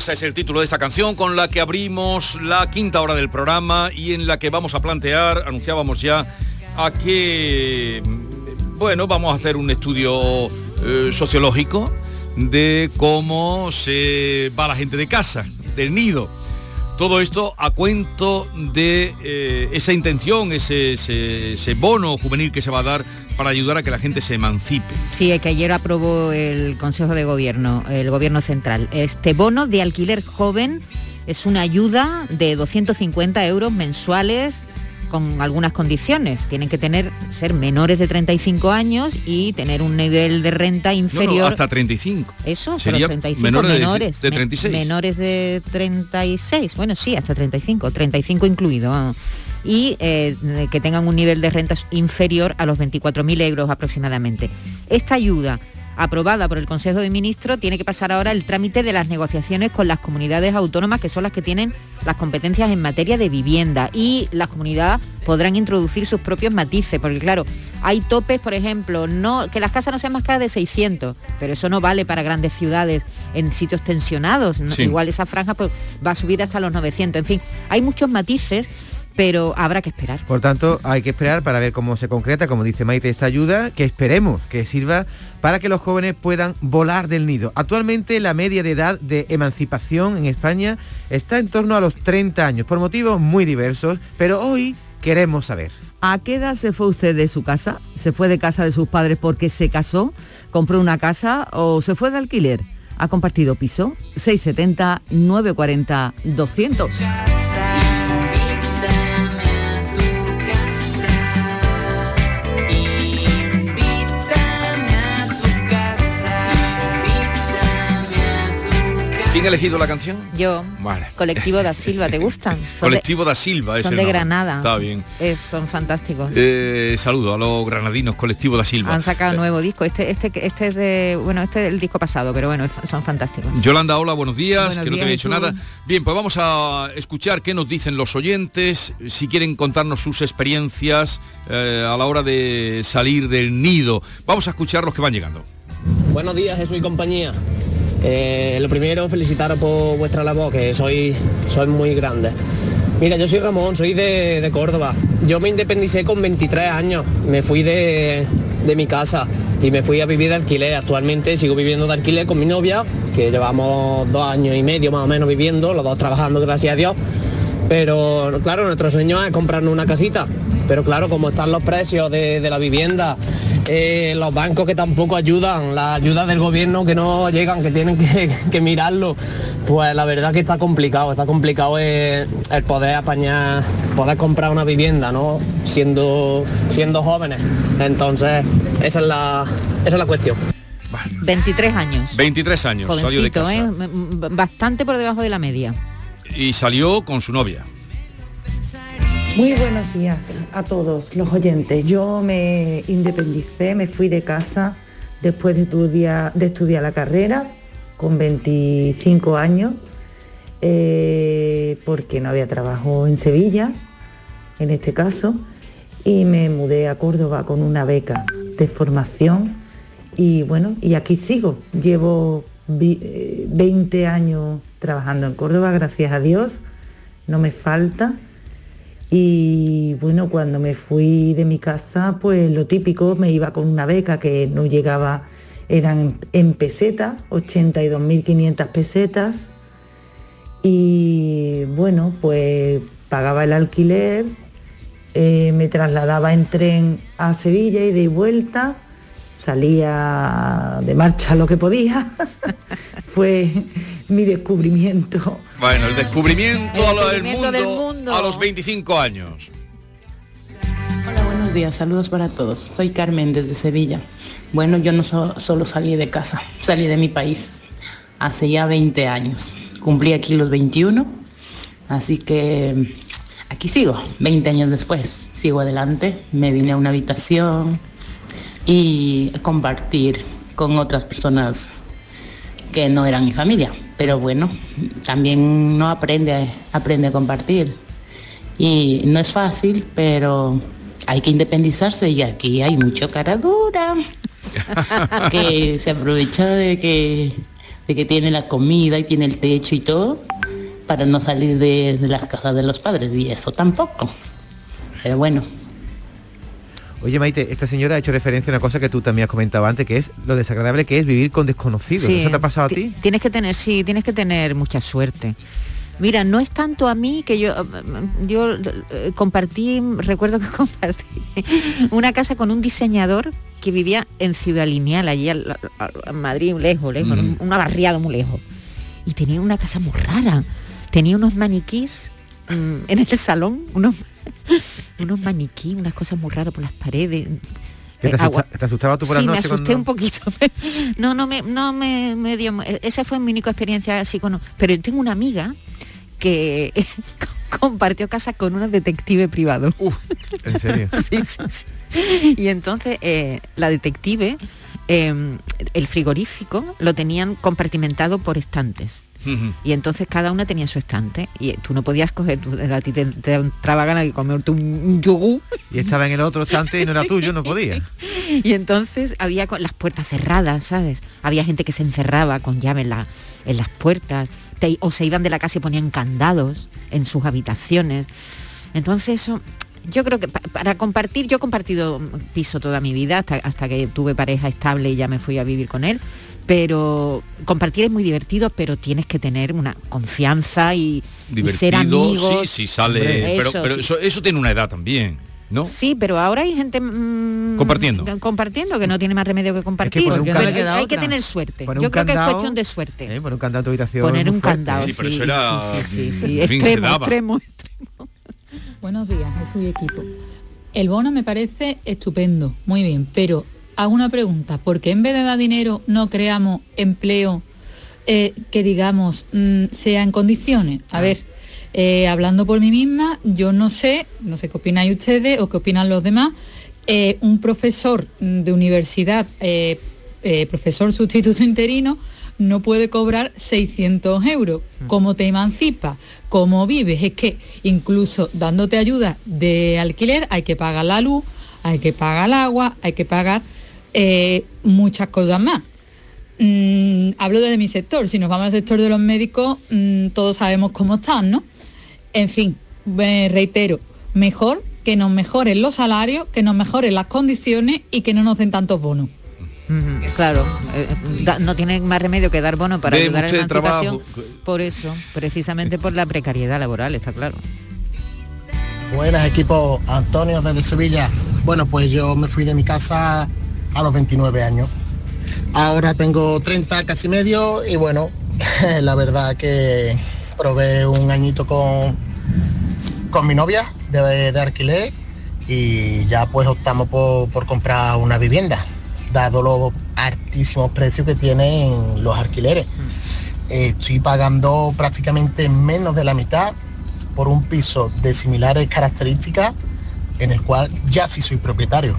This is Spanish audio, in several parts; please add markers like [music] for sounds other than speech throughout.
Casa es el título de esta canción con la que abrimos la quinta hora del programa y en la que vamos a plantear, anunciábamos ya, a que, bueno, vamos a hacer un estudio eh, sociológico de cómo se va la gente de casa, del nido. Todo esto a cuento de eh, esa intención, ese bono juvenil que se va a dar para ayudar a que la gente se emancipe. Sí, que ayer aprobó el Consejo de Gobierno, el Gobierno Central. Este bono de alquiler joven es una ayuda de 250 euros mensuales con algunas condiciones. Tienen que tener ser menores de 35 años y tener un nivel de renta No, no, inferior. hasta 35. Eso, Sería pero 35 menores de- menores. de me- 36. menores de 36. Bueno, sí, hasta 35. 35 incluido. Y eh, que tengan un nivel de rentas inferior a los 24.000 euros aproximadamente. Esta ayuda aprobada por el Consejo de Ministros tiene que pasar ahora el trámite de las negociaciones con las comunidades autónomas que son las que tienen las competencias en materia de vivienda y las comunidades podrán introducir sus propios matices porque claro hay topes por ejemplo no que las casas no sean más caras de 600 pero eso no vale para grandes ciudades en sitios tensionados igual esa franja pues, va a subir hasta los 900 en fin hay muchos matices pero habrá que esperar Por tanto, hay que esperar para ver cómo se concreta, como dice Maite, esta ayuda, que esperemos que sirva para que los jóvenes puedan volar del nido. Actualmente la media de edad de emancipación en España está en torno a los 30 años, por motivos muy diversos, pero hoy queremos saber. ¿A qué edad se fue usted de su casa? ¿Se fue de casa de sus padres porque se casó? ¿Compró una casa o se fue de alquiler? ¿Ha compartido piso? 670 940 200. ¿Quién ha elegido la canción? yo Vale. colectivo da [laughs] Silva te gustan Son de- Colectivo da Silva. es son el de nombre. Granada Está bien. Es- son fantásticos Eh, saludo a los granadinos, Colectivo da Silva. Han sacado nuevo disco. Este, este, este es de, bueno, este es el disco pasado, pero bueno, son fantásticos. Yolanda, hola, buenos días, Buenos que no te había dicho nada. Bien, pues vamos a escuchar qué nos dicen los oyentes, si quieren contarnos sus experiencias eh, a la hora de salir del nido. Vamos a escuchar los que van llegando. Buenos días, Jesús y compañía. Eh, lo primero, felicitaros por vuestra labor, que sois, sois muy grandes. Mira, yo soy Ramón, soy de, de Córdoba. Yo me independicé con 23 años. Me fui de, de mi casa y me fui a vivir de alquiler. Actualmente sigo viviendo de alquiler con mi novia, que llevamos dos años y medio más o menos viviendo, los dos trabajando, gracias a Dios. Pero claro, nuestro sueño es comprarnos una casita. Pero claro, como están los precios de, de la vivienda, eh, los bancos que tampoco ayudan, la ayuda del gobierno que no llegan, que tienen que, [laughs] que mirarlo, pues la verdad que está complicado, está complicado el, el poder apañar, poder comprar una vivienda, ¿no? Siendo, siendo jóvenes. Entonces, esa es la, esa es la cuestión. 23 años. 23 años, salió de Jovencito, casa. ¿eh? Bastante por debajo de la media. Y salió con su novia. Muy buenos días a todos los oyentes. Yo me independicé, me fui de casa después de estudiar, la carrera con 25 años eh, porque no había trabajo en Sevilla, en este caso, y me mudé a Córdoba con una beca de formación y bueno, y aquí sigo. Llevo vi- eh, 20 años trabajando en Córdoba, gracias a Dios, no me falta. Y bueno, cuando me fui de mi casa, pues lo típico, me iba con una beca que no llegaba, eran en, pesetas, 82.500 pesetas. Y bueno, pues pagaba el alquiler, eh, me trasladaba en tren a Sevilla y de vuelta, salía de marcha lo que podía. [laughs] Fue mi descubrimiento Bueno, el descubrimiento, El a lo- del descubrimiento del mundo, mundo. a los 25 años. Hola, buenos días, saludos para todos. Soy Carmen desde Sevilla. Bueno, yo no so- solo salí de casa, salí de mi país hace ya 20 años. Cumplí aquí los 21, así que mm, aquí sigo, 20 años después. Sigo adelante, me vine a una habitación y compartir con otras personas que no eran mi familia. Pero bueno, también no aprende, aprende a compartir. Y no es fácil, pero hay que independizarse y aquí hay mucho cara dura [laughs] que se aprovecha de que, de que tiene la comida y tiene el techo y todo para no salir de, de las casas de los padres y eso tampoco. Pero bueno, Oye, Maite, esta señora ha hecho referencia a una cosa que tú también has comentado antes, que es lo desagradable que es vivir con desconocidos. Sí, ¿Eso te ha pasado a ti- ti? Tienes que tener, sí, tienes que tener mucha suerte. Mira, no es tanto a mí que yo, yo eh, compartí, recuerdo que [laughs] compartí una casa con un diseñador que vivía en Ciudad Lineal, allí al- al- en Madrid, lejos, lejos, Mm. un- una barriada muy lejos. Y tenía una casa muy rara. Tenía unos maniquís mm, en el salón, unos, [laughs] unos maniquís, unas cosas muy raras por las paredes. ¿Que te, Eh, asusta- te asustaba tú por sí, la me noche? asusté cuando- un poquito. [laughs] No, no me, no me, me dio. e, Esa fue mi única experiencia así con. Pero yo tengo una amiga que [laughs] compartió casa con una detective privado. ¿En serio? sí, sí, sí. Y entonces eh, la detective, eh, el frigorífico lo tenían compartimentado por estantes. Y entonces cada una tenía su estante y tú no podías coger, tú- a ti te, te entraba ganas de comerte un, yogur Y estaba en el otro estante y no era tuyo, no podía. [laughs] y entonces había con las puertas cerradas, ¿sabes? Había gente que se encerraba con llave en, la- en las puertas, te- o se iban de la casa y ponían candados en sus habitaciones. Entonces eso, yo creo que pa- para compartir, yo he compartido piso toda mi vida hasta, hasta que tuve pareja estable y ya me fui a vivir con él. Pero compartir es muy divertido, pero tienes que tener una confianza y, y ser amigos. sí, sí, sale. Hombre, eso pero sí. eso, eso tiene una edad también, ¿no? Sí, pero ahora hay gente mm, Compartiendo. compartiendo que no tiene más remedio que compartir. candado- hay, hay que tener suerte. Poner Yo creo que es cuestión de suerte. ¿eh? Poner un candado en tu habitación. Poner un candado. Sí, pero eso era, sí, sí, Extremo, daba. extremo. Buenos días, Jesús y equipo. El bono me parece estupendo, muy bien, pero hago una pregunta, ¿por qué en vez de dar dinero no creamos empleo eh, que digamos mm, sea en condiciones? A ver, eh, hablando por mí misma, yo no sé, no sé qué opináis ustedes o qué opinan los demás, eh, un profesor mm, de universidad, profesor sustituto interino, no puede cobrar 600 euros. ¿Cómo te emancipas? ¿Cómo vives? Es que incluso dándote ayuda de alquiler hay que pagar la luz, hay que pagar el agua, hay que pagar eh, muchas cosas más. Mm, hablo desde mi sector, si nos vamos al sector de los médicos, mm, todos sabemos cómo están, ¿no? En fin, reitero, mejor que nos mejoren los salarios, que nos mejoren las condiciones y que no nos den tantos bonos. Claro, eh, da- no tienen más remedio que dar bono para ayudar a la emancipación. trabajo. Por eso, precisamente por la precariedad laboral, está claro. Buenas equipo, Antonio desde Sevilla. Bueno, pues yo me fui de mi casa a los 29 años. Ahora tengo 30 casi medio y bueno, [laughs] la verdad que probé un añito con, con mi novia de, de alquiler y ya pues optamos por, por comprar una vivienda, dado los altísimos precios que tienen los alquileres. Eh, estoy pagando prácticamente menos de la mitad por un piso de similares características en el cual ya sí soy propietario.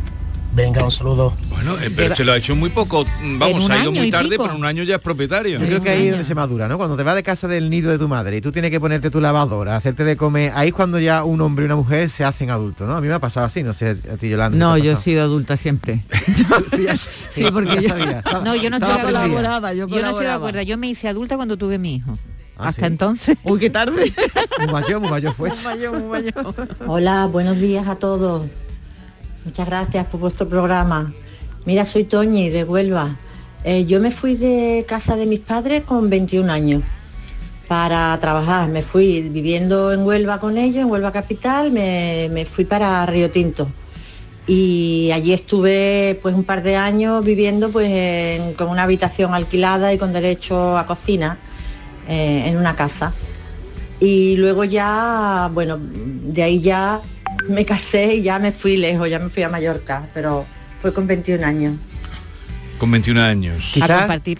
Venga, un saludo. Bueno, eh, pero se lo ha hecho muy poco. Vamos, ha ido muy tarde, pero en un año ya es propietario. Yo creo que ahí es donde se madura, ¿no? Cuando te vas de casa del nido de tu madre y tú tienes que ponerte tu lavadora, hacerte de comer, ahí es cuando ya un hombre y una mujer se hacen adultos, ¿no? A mí me ha pasado así, no sé, a ti Yolanda. No, ¿qué te ha yo he sido adulta siempre. [laughs] [laughs] sí, porque ya yo, sabía. [laughs] No, yo no estoy Estaba de acuerdo. colaborada, yo Yo no estoy de acuerdo. Yo me hice adulta cuando tuve mi hijo. Ah, Hasta entonces. Uy, qué tarde. Muy mayor, muy mayor fue. Hola, buenos días a todos. Muchas gracias por vuestro programa. Mira, soy Toñi de Huelva. Eh, yo me fui de casa de mis padres con 21 años para trabajar. Me fui viviendo en Huelva con ellos, en Huelva Capital, me, fui para Río Tinto. Y allí estuve pues un par de años viviendo pues con una habitación alquilada y con derecho a cocina eh, en una casa. Y luego ya, bueno, de ahí ya me casé y ya me fui lejos, ya me fui a Mallorca, pero fue con 21 años. Con 21 años. Quizás-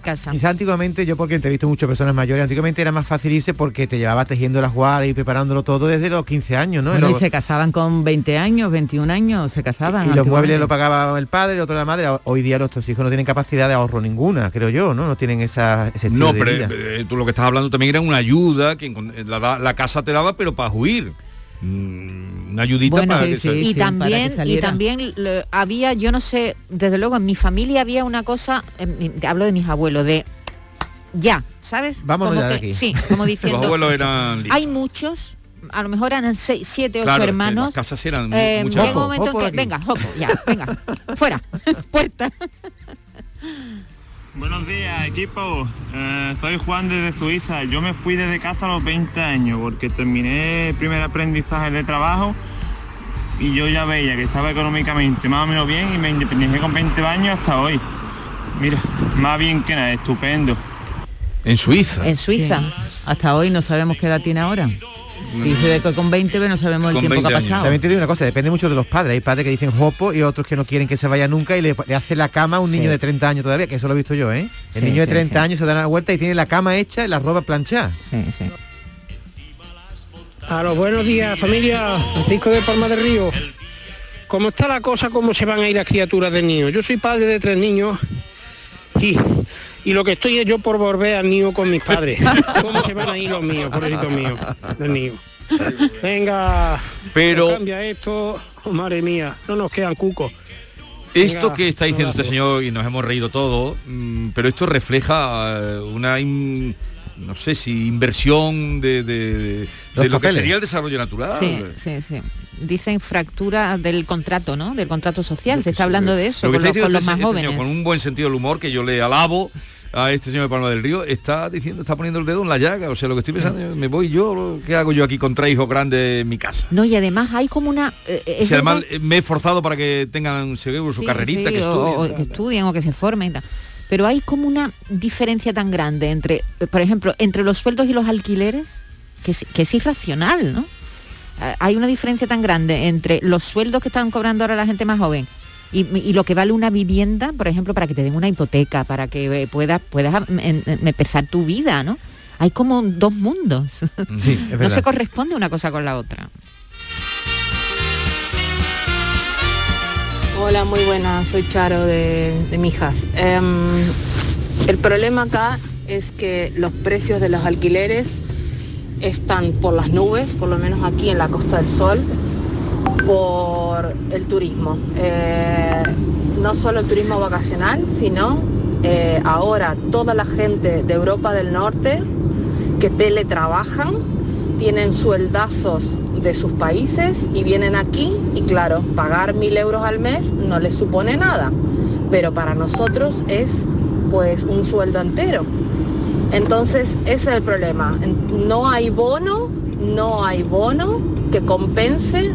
casa. Quizás antiguamente, yo porque entrevisto muchas personas mayores, antiguamente era más fácil irse porque te llevaba tejiendo las guaras y preparándolo todo desde los 15 años, ¿no? Bueno, y se casaban con 20 años, 21 años, se casaban. y los muebles lo pagaba el padre, el otro la madre. Hoy día nuestros hijos no tienen capacidad de ahorro ninguna, creo yo, ¿no? No tienen esa, ese estilo No, de pero vida. eh, tú lo que estás hablando también era una ayuda que la casa te daba, pero para huir. Mm, una ayudita Bueno, para que se- y también y también había yo no sé desde luego en mi familia había una cosa en hablo de mis abuelos de ya sabes ya de aquí. sí como [laughs] diciendo Los abuelos eran listos. hay muchos a lo mejor eran seis, siete ocho Claro, hermanos. las casas eran eh, muchas que venga jopo, ya venga fuera [laughs] puerta [laughs] Buenos días, equipo. Eh, soy Juan desde Suiza. Yo me fui desde casa a los 20 años porque terminé el primer aprendizaje de trabajo y yo ya veía que estaba económicamente más o menos bien y me independicé con 20 años hasta hoy. Mira, más bien que nada, estupendo. En Suiza. En Suiza. Sí. Hasta hoy no sabemos qué edad tiene ahora. Dice que con 20 pero no sabemos el tiempo que 20 ha años. pasado. También te digo una cosa, depende mucho de los padres. Hay padres que dicen jopo y otros que no quieren que se vaya nunca y le, le hace la cama a un niño de 30 años todavía, que eso lo he visto yo, ¿eh? El Sí, niño de sí, 30 sí. años se da una vuelta y tiene la cama hecha y la ropa planchada. Sí, sí. A los buenos días, familia. Francisco de Palma del Río. ¿Cómo está la cosa? ¿Cómo se van a ir las criaturas del niño? Yo soy padre de tres niños y, y lo que estoy es yo por volver al niño con mis padres. [laughs] ¿Cómo se van a ir los míos, pobrecitos míos, del niño? Venga, Pero- cambia esto, oh, madre mía, no nos quedan cucos. Esto Venga, que está diciendo este señor, y nos hemos reído todo, mm, pero esto refleja eh, una, in- no sé si inversión de, de- de Los lo que sería el desarrollo natural. sí sí sí dicen fractura del contrato no del contrato social se está hablando de eso Lo con los, con diciendo los este- más este jóvenes señor, con un buen sentido del humor que yo le alabo a este señor de Palma del Río, está diciendo, está poniendo el dedo en la llaga. O sea, lo que estoy pensando, yo, me voy yo, ¿qué hago yo aquí con tres hijos grandes en mi casa? no y además hay como una eh, es Si además verdad- eh, me he esforzado para que tengan seguro su Sí, carrerita, sí, que o- estudien. o que estudien o que se formen y tal. Pero hay como una diferencia tan grande entre eh, por ejemplo entre los sueldos y los alquileres que es, que es irracional no Eh, hay una diferencia tan grande entre los sueldos que están cobrando ahora la gente más joven y, y lo que vale una vivienda, por ejemplo, para que te den una hipoteca, para que eh, puedas puedas em- empezar tu vida, ¿no? Hay como dos mundos. Sí, [laughs] no se corresponde una cosa con la otra. Hola, muy buenas, soy Charo de, de Mijas. Em, el problema acá es que los precios de los alquileres están por las nubes, por lo menos aquí en la Costa del Sol, por el turismo. Eh, no solo el turismo vacacional, sino eh, ahora toda la gente de Europa del Norte que teletrabajan, tienen sueldazos de sus países y vienen aquí y claro, pagar mil euros al mes no les supone nada, pero para nosotros es pues un sueldo entero. Entonces ese es el problema. No hay bono, no hay bono que compense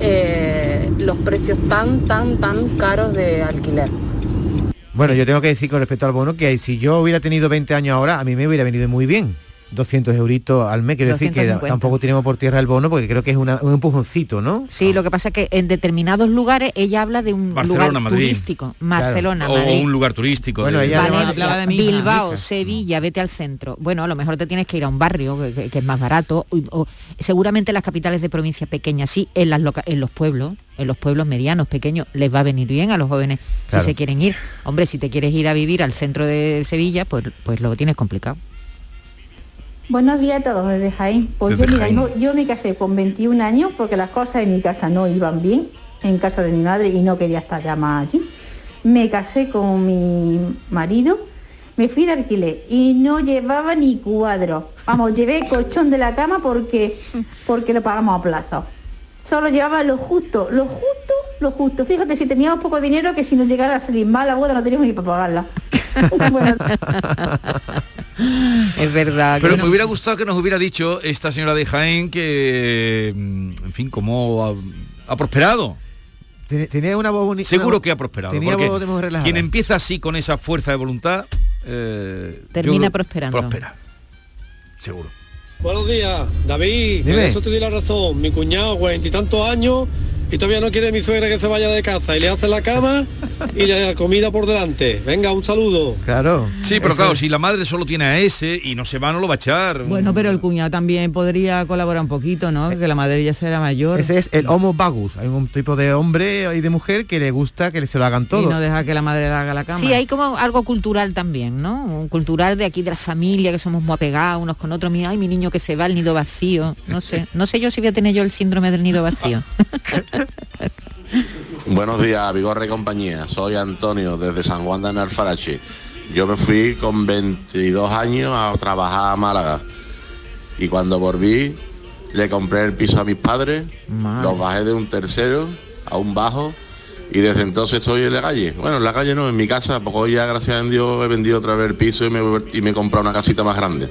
eh, los precios tan, tan, tan caros de alquiler. Bueno, yo tengo que decir con respecto al bono que si yo hubiera tenido 20 años ahora, a mí me hubiera venido muy bien. 200 euritos al mes, quiero decir que 250. tampoco tenemos por tierra el bono porque creo que es una- un empujoncito, ¿no? Sí, lo que pasa es que en determinados lugares ella habla de un Barcelona, lugar Madrid. turístico. Barcelona, o Madrid. un lugar turístico. Bueno, de- ella Valencia, hablaba de Bilbao. Sevilla, vete al centro. Bueno, a lo mejor te tienes que ir a un barrio que, que- que es más barato. o- o seguramente las capitales de provincia pequeñas, sí, en, las loca- en los pueblos, en los pueblos medianos, pequeños, les va a venir bien a los jóvenes Claro. si se quieren ir. Hombre, si te quieres ir a vivir al centro de Sevilla, pues, pues lo tienes complicado. Buenos días a todos desde Jaén. Pues Desde yo, mira, Jaén. yo, yo me casé con 21 años porque las cosas en mi casa no iban bien, en casa de mi madre y no quería estar ya más allí. Me casé con mi marido, me fui de alquiler y no llevaba ni cuadro. Vamos, llevé colchón de la cama porque, porque lo pagamos a plazo. Solo llevaba lo justo, lo justo, lo justo. Fíjate, si teníamos poco dinero que si nos llegara a salir mal la boda no teníamos ni para pagarla. [laughs] [gasps] Es verdad. Pero me hubiera gustado que nos hubiera dicho esta señora de Jaén que, mm, en fin, cómo ha, ha prosperado. Tenía- una voz bonita. Seguro que ha prosperado. Tenía porque voz de mujer relajada. quien empieza así con esa fuerza de voluntad eh, Termina prosperando. Prospera. Seguro. Buenos días, David. Dime. En eso te di la razón. Mi cuñado, cuarenta y tantos años, y todavía no quiere mi suegra que se vaya de casa. Y le hace la cama y la comida por delante. Venga, un saludo. Claro. Sí, pero claro, si la madre solo tiene a ese y no se va, no lo va a echar. Bueno, pero el cuñado también podría colaborar un poquito, ¿no? Que la madre ya será mayor. Ese es el homo vagus. Hay un tipo de hombre y de mujer que le gusta que se lo hagan Y todo. no deja que la madre le haga la cama. Sí, hay como algo cultural también, ¿no? Un cultural de aquí de la familia, que somos muy apegados unos con otros. Mira, ay, mi niño que se va, el nido vacío. No sé, no sé yo si voy a tener yo el síndrome del nido vacío. [laughs] Buenos días, Vigorre y compañía. Soy Antonio desde San Juan de Alfarache. Yo me fui con 22 años a trabajar a Málaga. Y cuando volví, le compré el piso a mis padres, los bajé de un tercero a un bajo y desde entonces estoy en la calle. Bueno, en la calle no, en mi casa, porque hoy ya gracias a Dios he vendido otra vez el piso y me, y me he comprado una casita más grande.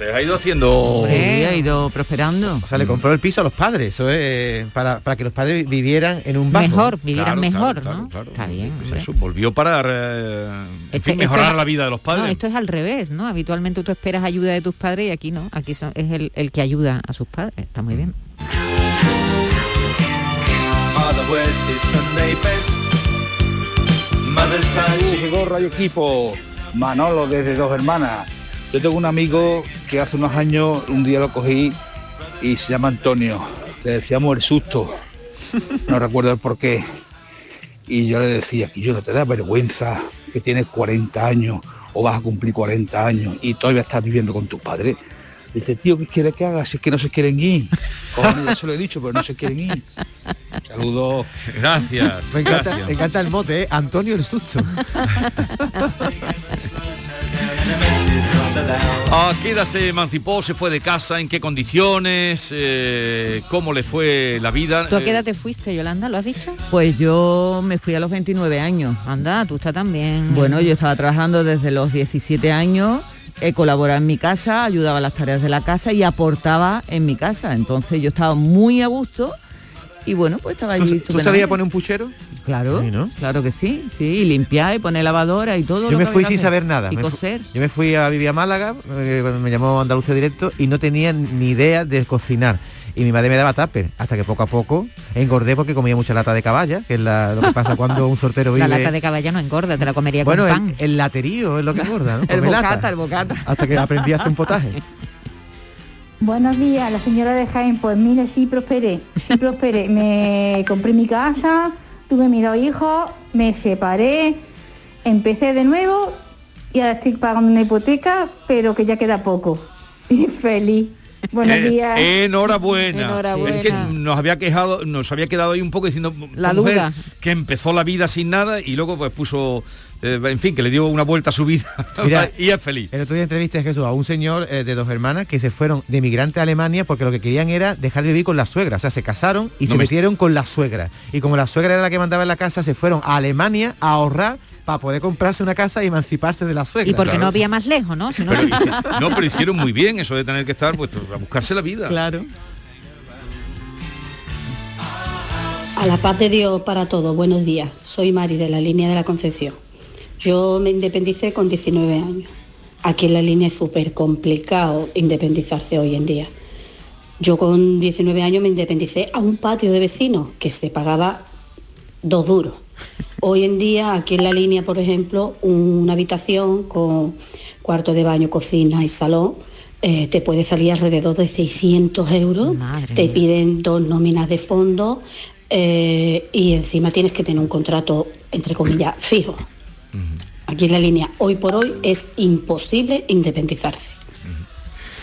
Entonces ha ido haciendo... Sí, ha ido prosperando. O sea, le compró el piso a los padres. Eso es para, para que los padres vivieran en un bajo. Mejor, vivieran Claro, mejor, claro, ¿no? claro, Está bien, Pues hombre. eso, volvió para eh, en Este- fin, mejorar es- la vida de los padres. No, esto es al revés, ¿no? Habitualmente tú esperas ayuda de tus padres y aquí no. Aquí son- es el, el que ayuda a sus padres. Está muy bien. Gorra y equipo, Manolo desde Dos Hermanas. Yo tengo un amigo que hace unos años un día lo cogí y se llama Antonio. Le decíamos el susto. No recuerdo el por qué. Y yo le decía que yo no te da vergüenza que tienes 40 años o vas a cumplir 40 años y todavía estás viviendo con tus padres. Dice, tío, ¿qué quiere que haga? Si es que no se quieren ir. Cojones, ya se lo he dicho, pero no se quieren ir. Saludos. Gracias. Me encanta, gracias. me encanta el mote, ¿eh? Antonio el susto. [laughs] ¿A qué edad se emancipó? ¿Se fue de casa? ¿En qué condiciones? Eh, ¿Cómo le fue la vida? ¿Tú a qué Eh, edad te fuiste, Yolanda? ¿Lo has dicho? Pues yo me fui a los 29 años. Anda, tú estás también. Bueno, yo estaba trabajando desde los 17 años, he colaborado en mi casa, ayudaba a las tareas de la casa y aportaba en mi casa. Entonces yo estaba muy a gusto y bueno, pues estaba allí. ¿Tú, ¿Tú sabías poner un puchero? Claro, Sí, ¿no? claro que sí, sí, y limpiar y poner lavadora y todo. Yo lo me que fui sin hacer. saber nada. Y Me coser. yo me fui a vivir a Málaga, eh, me llamó Andalucía Directo, y no tenía ni idea de cocinar. Y mi madre me daba tupper, hasta que poco a poco engordé porque comía mucha lata de caballa, que es la- lo que pasa cuando un sortero [laughs] vive... La lata de caballa no engorda, te la comería bueno, con el, pan. el laterío es lo que engorda, ¿no? [laughs] El Come lata. bocata, el bocata. Hasta que aprendí a hacer un potaje. [laughs] Buenos días, la señora de Jaén. Pues mire, sí prosperé, sí prosperé. Me compré mi casa, tuve mis dos hijos, me separé, empecé de nuevo y ahora estoy pagando una hipoteca, pero que ya queda poco. [laughs] Y feliz. Buenos Eh, días. enhorabuena. Enhorabuena. Es que nos había quejado, nos había quedado ahí un poco diciendo La mujer duda. que empezó la vida sin nada y luego pues puso, eh, en fin, que le dio una vuelta a su vida [laughs] Mira, y es feliz. El otro día entrevisté a Jesús a un señor eh, de dos hermanas que se fueron de migrante a Alemania porque lo que querían era dejar de vivir con la suegra. O sea, se casaron y No se me- metieron con la suegra. Y como la suegra era la que mandaba en la casa, se fueron a Alemania a ahorrar para poder comprarse una casa y emanciparse de la suegra. Y porque no había más lejos, ¿no? Si no, Pero, no, pero hicieron muy bien eso de tener que estar pues a buscarse la vida. Claro. A la paz de Dios para todos. Buenos días. Soy Mari de la línea de la Concepción. Yo me independicé con 19 años. Aquí en la línea es súper complicado independizarse hoy en día. Yo con 19 años me independicé a un patio de vecinos que se pagaba dos duros. Hoy en día, aquí en la línea, por ejemplo, una habitación con cuarto de baño, cocina y salón, eh, te puede salir alrededor de 600 euros. te piden dos nóminas de fondo eh, y encima tienes que tener un contrato, entre comillas, fijo. Aquí en la línea, hoy por hoy, es imposible independizarse.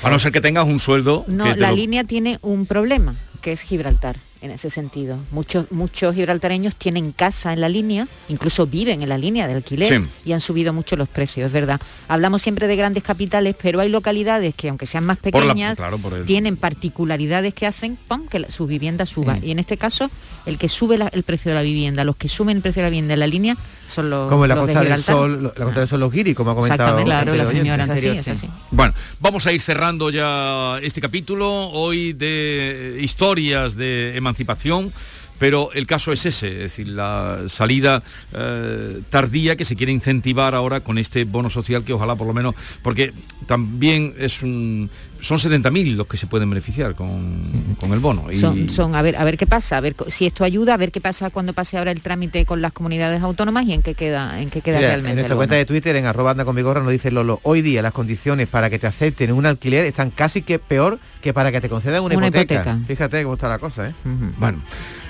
A no ser que tengas un sueldo. No, la lo- línea tiene un problema, que es Gibraltar, en ese sentido. Muchos, muchos gibraltareños tienen casa en la línea, incluso viven en la línea de alquiler Sí. y han subido mucho los precios, es verdad. Hablamos siempre de grandes capitales, pero hay localidades que, aunque sean más Por la- pequeñas, claro, por el- tienen particularidades que hacen ¡pum! que la- su vivienda suba. Mm. Y en este caso, el que sube la- el precio de la vivienda, los que suben el precio de la vivienda en la línea son los Como en la los de Costa del Gibraltar. Sol, lo- la Costa del Sol los guiri, como ha comentado Exactamente. Claro, la señora anterior, Es así, sí. es así. Bueno, vamos a ir cerrando ya este capítulo hoy de historias de emancipación. Pero el caso es ese, es decir, la salida eh, tardía que se quiere incentivar ahora con este bono social que ojalá por lo menos, porque también es un, son 70.000 los que se pueden beneficiar con, con el bono. Y- Son, son a ver a ver qué pasa, a ver si esto ayuda, a ver qué pasa cuando pase ahora el trámite con las comunidades autónomas y en qué queda, en qué queda Mira, realmente. en nuestra el cuenta bono. de Twitter, en arroba anda con Vigorra, nos dice Lolo, hoy día las condiciones para que te acepten un alquiler están casi que peor que para que te concedan una, Una hipoteca. hipoteca. Fíjate cómo está la cosa, ¿eh? Bueno,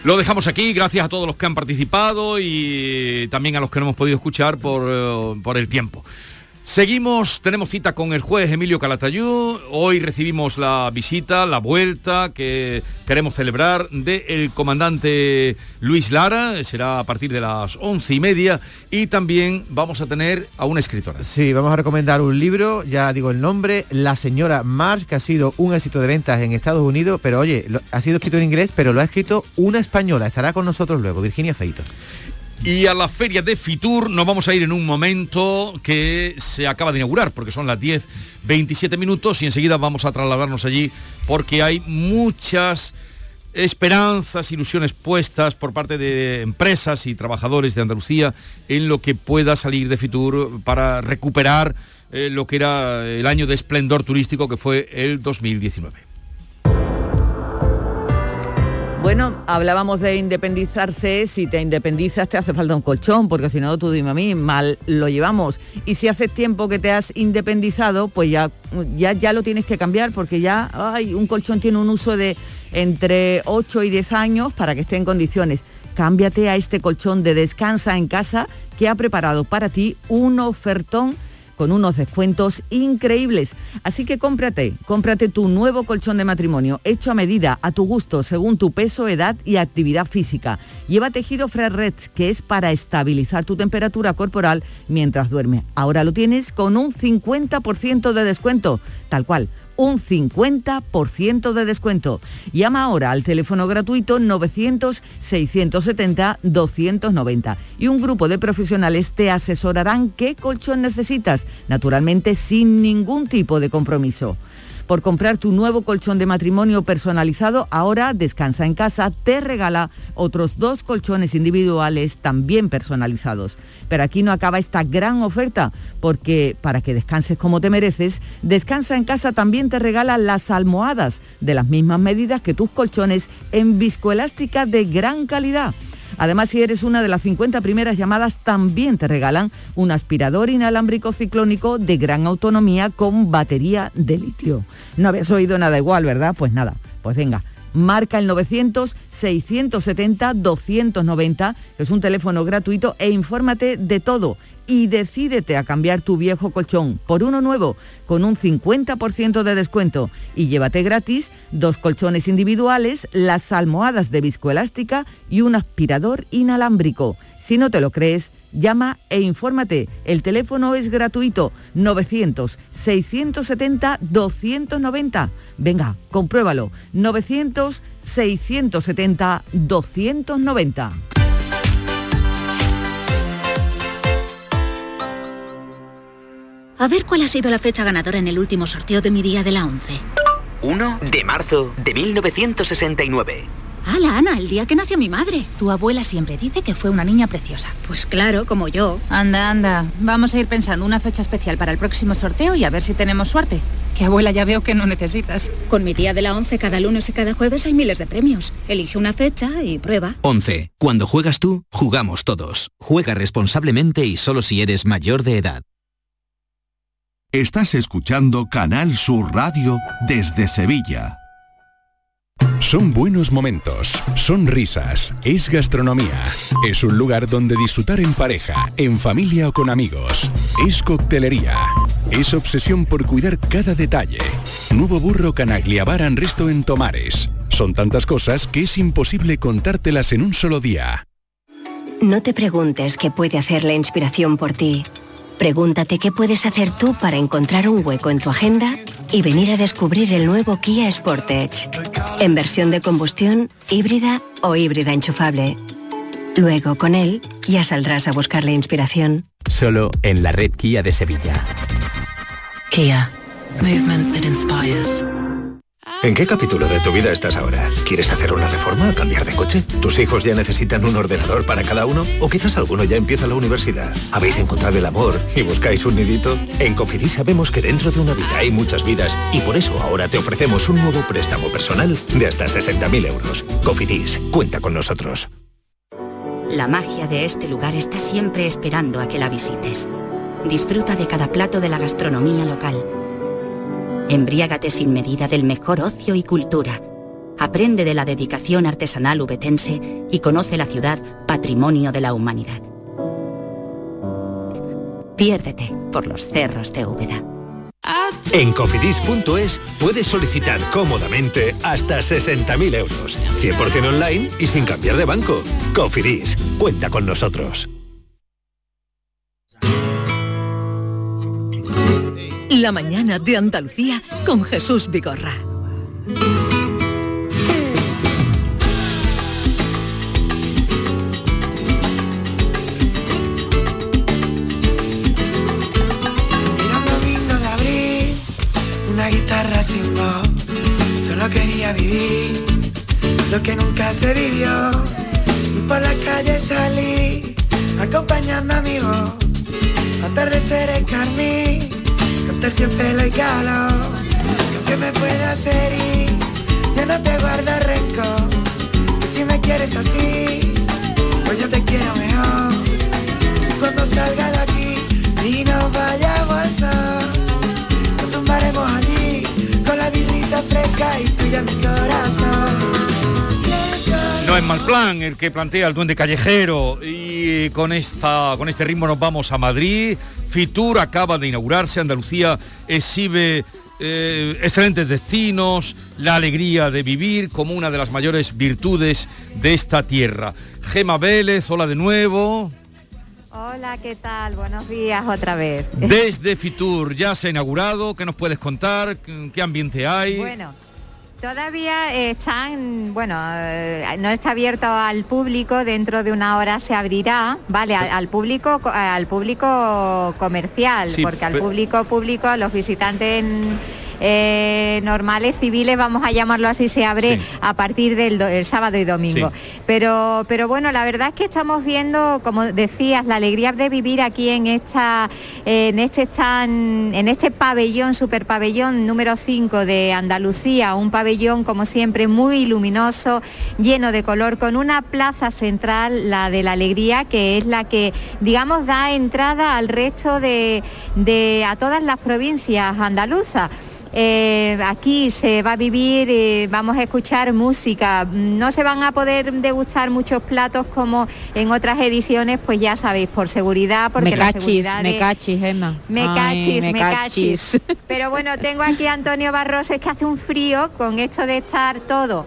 lo dejamos aquí, gracias a todos los que han participado y también a los que no hemos podido escuchar por, eh, por el tiempo. Seguimos, tenemos cita con el juez Emilio Calatayud. Hoy recibimos la visita, la vuelta que queremos celebrar del comandante Luis Lara. Será a partir de las once y media. Y también vamos a tener a una escritora. Sí, vamos a recomendar un libro, ya digo el nombre, La señora Marsh, que ha sido un éxito de ventas en Estados Unidos, pero oye, ha sido escrito en inglés, pero lo ha escrito una española. Estará con nosotros luego, Virginia Feito. Y a la feria de Fitur nos vamos a ir en un momento que se acaba de inaugurar, porque son las 10, 27 minutos y enseguida vamos a trasladarnos allí porque hay muchas esperanzas, ilusiones puestas por parte de empresas y trabajadores de Andalucía en lo que pueda salir de Fitur para recuperar eh, lo que era el año de esplendor turístico que fue el 2019. Bueno, hablábamos de independizarse, si te independizas te hace falta un colchón, porque si no, tú dime a mí, mal lo llevamos. Y si hace tiempo que te has independizado, pues ya, ya, ya lo tienes que cambiar, porque ya un colchón tiene un uso de entre 8 y 10 años para que esté en condiciones. Cámbiate a este colchón de descansa en casa que ha preparado para ti un ofertón con unos descuentos increíbles. Así que cómprate, cómprate tu nuevo colchón de matrimonio, hecho a medida, a tu gusto, según tu peso, edad y actividad física. Lleva tejido Red, que es para estabilizar tu temperatura corporal mientras duermes. Ahora lo tienes con un 50% de descuento, tal cual un 50% de descuento. Llama ahora al teléfono gratuito 900-670-290 y un grupo de profesionales te asesorarán qué colchón necesitas, naturalmente sin ningún tipo de compromiso. Por comprar tu nuevo colchón de matrimonio personalizado, ahora Descansa en casa te regala otros dos colchones individuales también personalizados. Pero aquí no acaba esta gran oferta, porque para que descanses como te mereces, Descansa en casa también te regala las almohadas de las mismas medidas que tus colchones en viscoelástica de gran calidad. Además, si eres una de las 50 primeras llamadas, también te regalan un aspirador inalámbrico ciclónico de gran autonomía con batería de litio. No habías oído nada igual, ¿verdad? Pues nada, pues venga. Marca el 900-670-290, que es un teléfono gratuito, e infórmate de todo. Y decídete a cambiar tu viejo colchón por uno nuevo con un 50% de descuento. Y llévate gratis dos colchones individuales, las almohadas de viscoelástica y un aspirador inalámbrico. Si no te lo crees, llama e infórmate. El teléfono es gratuito 900-670-290. Venga, compruébalo. 900-670-290. A ver cuál ha sido la fecha ganadora en el último sorteo de mi día de la 11. 1 de marzo de 1969. Hala, Ana, el día que nació mi madre. Tu abuela siempre dice que fue una niña preciosa. Pues claro, como yo. Anda, anda. Vamos a ir pensando una fecha especial para el próximo sorteo y a ver si tenemos suerte. Que abuela ya veo que no necesitas. Con mi día de la 11 cada lunes y cada jueves hay miles de premios. Elige una fecha y prueba. 11. Cuando juegas tú, jugamos todos. Juega responsablemente y solo si eres mayor de edad. Estás escuchando Canal Sur Radio desde Sevilla. Son buenos momentos, son risas, es gastronomía, es un lugar donde disfrutar en pareja, en familia o con amigos, es coctelería, es obsesión por cuidar cada detalle. Nuevo burro Canagliabaran Resto en Tomares. Son tantas cosas que es imposible contártelas en un solo día. No te preguntes qué puede hacer la inspiración por ti. Pregúntate qué puedes hacer tú para encontrar un hueco en tu agenda y venir a descubrir el nuevo Kia Sportage. En versión de combustión, híbrida o híbrida enchufable. Luego, con él, ya saldrás a buscar la inspiración. Solo en la red Kia de Sevilla. Kia. Movement that inspires. ¿En qué capítulo de tu vida estás ahora? ¿Quieres hacer una reforma o cambiar de coche? ¿Tus hijos ya necesitan un ordenador para cada uno? ¿O quizás alguno ya empieza la universidad? ¿Habéis encontrado el amor y buscáis un nidito? En Cofidis sabemos que dentro de una vida hay muchas vidas y por eso ahora te ofrecemos un nuevo préstamo personal de hasta 60.000 euros. Cofidis, cuenta con nosotros. La magia de este lugar está siempre esperando a que la visites. Disfruta de cada plato de la gastronomía local Embriágate sin medida del mejor ocio y cultura. Aprende de la dedicación artesanal ubetense y conoce la ciudad patrimonio de la humanidad. Piérdete por los cerros de Úbeda. En cofidis.es puedes solicitar cómodamente hasta 60.000 euros, 100% online y sin cambiar de banco. Cofidis, cuenta con nosotros. La mañana de Andalucía con Jesús Vigorra. Era un domingo de abril, una guitarra sin voz. Solo quería vivir lo que nunca se vivió. Y por la calle salí, acompañando a mi voz. Atardeceres carmín, con terciopelo y calor. Que me pueda hacer ir, yo no te guardo rencor. Que si me quieres así, pues yo te quiero mejor. Cuando salga de aquí y nos vayamos al sol, nos tumbaremos allí con la birrita fresca y tuya mi corazón. No es mal plan el que plantea el duende callejero y con esta con este ritmo nos vamos a Madrid. Fitur acaba de inaugurarse, Andalucía exhibe eh, excelentes destinos, la alegría de vivir como una de las mayores virtudes de esta tierra. Gema Vélez, hola de nuevo. Hola, ¿qué tal? Buenos días otra vez. Desde Fitur ya se ha inaugurado, ¿qué nos puedes contar? ¿Qué ambiente hay? Bueno, todavía están, bueno, eh, no está abierto al público, dentro de una hora se abrirá, ¿vale? Al, al público co- al público comercial, Sí, porque al público público, los visitantes eh, normales, civiles, vamos a llamarlo así, se abre a partir del do- el sábado y domingo. Sí. Pero, pero bueno, la verdad es que estamos viendo, como decías, la alegría de vivir aquí en esta, en este stand, en este pabellón, super pabellón número 5 de Andalucía, un pabellón como siempre muy luminoso, lleno de color, con una plaza central, la de la alegría, que es la que, digamos, da entrada al resto de, de a todas las provincias andaluzas. Eh, aquí se va a vivir, eh, vamos a escuchar música. No se van a poder degustar muchos platos como en otras ediciones, pues ya sabéis, por seguridad, porque me la cachis, seguridad me de- cachis, Emma. me Ay, cachis, me me cachis. cachis. [laughs] Pero bueno, tengo aquí a Antonio Barros, es que hace un frío con esto de estar todo.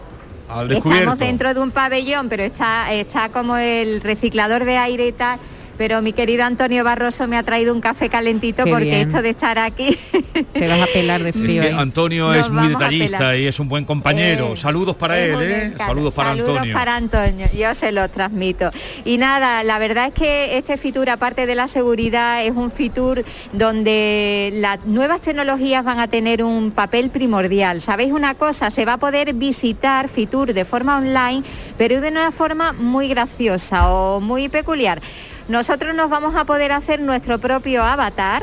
Estamos dentro de un pabellón, pero está, está como el reciclador de aire y tal. Pero mi querido Antonio Barroso me ha traído un café calentito Qué porque bien. esto de estar aquí [laughs] Te vas a pelar de Es frío. que ahí. Antonio es muy detallista y es un buen compañero. Eh, Saludos para él, ¿eh? Saludos para Saludos Antonio. para Antonio, yo se lo transmito. Y nada, la verdad es que este Fitur, aparte de la seguridad, es un Fitur donde las nuevas tecnologías van a tener un papel primordial. ¿Sabéis una cosa? Se va a poder visitar Fitur de forma online, pero de una forma muy graciosa o muy peculiar. Nosotros nos vamos a poder hacer nuestro propio avatar,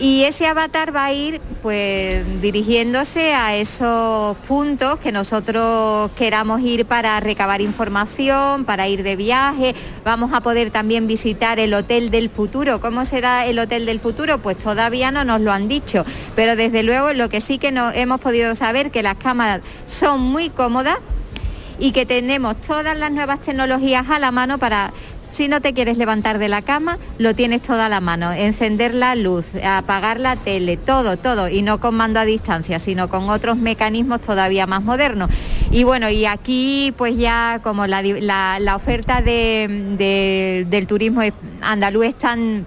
y ese avatar va a ir pues dirigiéndose a esos puntos que nosotros queramos ir para recabar información, para ir de viaje. Vamos a poder también visitar el Hotel del Futuro. ¿Cómo será el Hotel del Futuro? Pues todavía no nos lo han dicho, pero desde luego lo que sí que no hemos podido saber que las cámaras son muy cómodas y que tenemos todas las nuevas tecnologías a la mano para si no te quieres levantar de la cama, lo tienes todo a la mano. Encender la luz, apagar la tele, todo, todo. Y no con mando a distancia, sino con otros mecanismos todavía más modernos. Y bueno, y aquí pues ya como la, oferta de- del turismo andaluz es tan